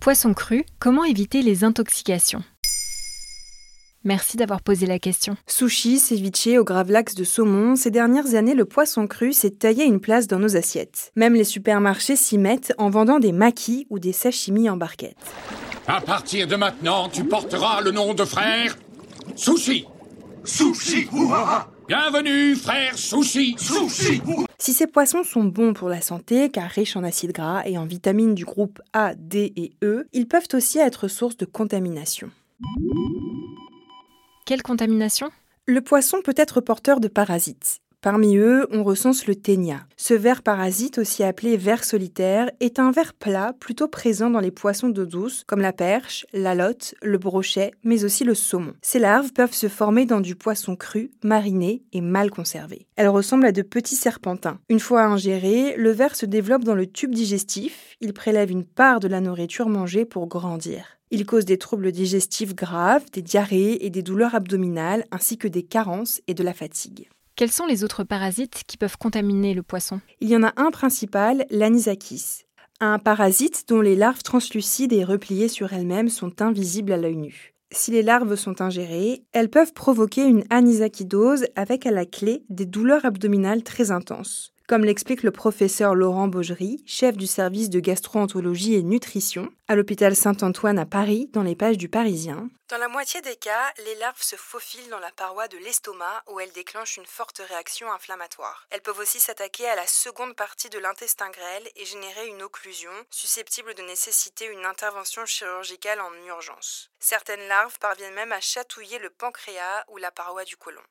Poisson cru, comment éviter les intoxications? Merci d'avoir posé la question. Sushi, ceviche au gravlax de saumon, ces dernières années, le poisson cru s'est taillé une place dans nos assiettes. Même les supermarchés s'y mettent en vendant des maquis ou des sashimi en barquette. À partir de maintenant, tu porteras le nom de frère Sushi. Sushi Bienvenue, frère Sushi. Sushi Si ces poissons sont bons pour la santé, car riches en acides gras et en vitamines du groupe A, D et E, ils peuvent aussi être source de contamination. Quelle contamination? Le poisson peut être porteur de parasites. Parmi eux, on recense le ténia. Ce ver parasite, aussi appelé ver solitaire, est un ver plat plutôt présent dans les poissons d'eau douce comme la perche, la lotte, le brochet, mais aussi le saumon. Ces larves peuvent se former dans du poisson cru, mariné et mal conservé. Elles ressemblent à de petits serpentins. Une fois ingéré, le ver se développe dans le tube digestif, il prélève une part de la nourriture mangée pour grandir. Il cause des troubles digestifs graves, des diarrhées et des douleurs abdominales, ainsi que des carences et de la fatigue. Quels sont les autres parasites qui peuvent contaminer le poisson? Il y en a un principal, l'anisakis. Un parasite dont les larves translucides et repliées sur elles-mêmes sont invisibles à l'œil nu. Si les larves sont ingérées, elles peuvent provoquer une anisakidose avec à la clé des douleurs abdominales très intenses comme l'explique le professeur Laurent Baugerie, chef du service de gastroentérologie et nutrition à l'hôpital Saint-Antoine à Paris, dans les pages du Parisien. Dans la moitié des cas, les larves se faufilent dans la paroi de l'estomac où elles déclenchent une forte réaction inflammatoire. Elles peuvent aussi s'attaquer à la seconde partie de l'intestin grêle et générer une occlusion susceptible de nécessiter une intervention chirurgicale en urgence. Certaines larves parviennent même à chatouiller le pancréas ou la paroi du côlon.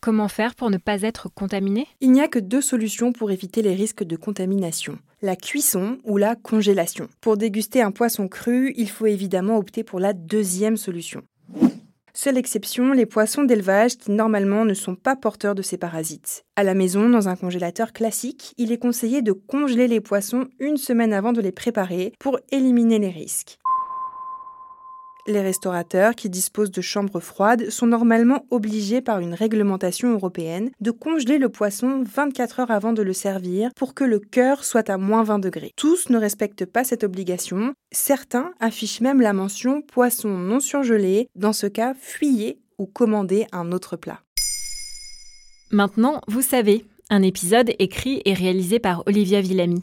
Comment faire pour ne pas être contaminé? Il n'y a que deux solutions pour éviter les risques de contamination. La cuisson ou la congélation. Pour déguster un poisson cru, il faut évidemment opter pour la deuxième solution. Seule exception, les poissons d'élevage qui normalement ne sont pas porteurs de ces parasites. À la maison, dans un congélateur classique, il est conseillé de congeler les poissons une semaine avant de les préparer pour éliminer les risques. Les restaurateurs qui disposent de chambres froides sont normalement obligés par une réglementation européenne de congeler le poisson 24 heures avant de le servir pour que le cœur soit à moins 20 degrés. Tous ne respectent pas cette obligation. Certains affichent même la mention poisson non surgelé. Dans ce cas, fuyez ou commandez un autre plat. Maintenant, vous savez, un épisode écrit et réalisé par Olivia Villamy.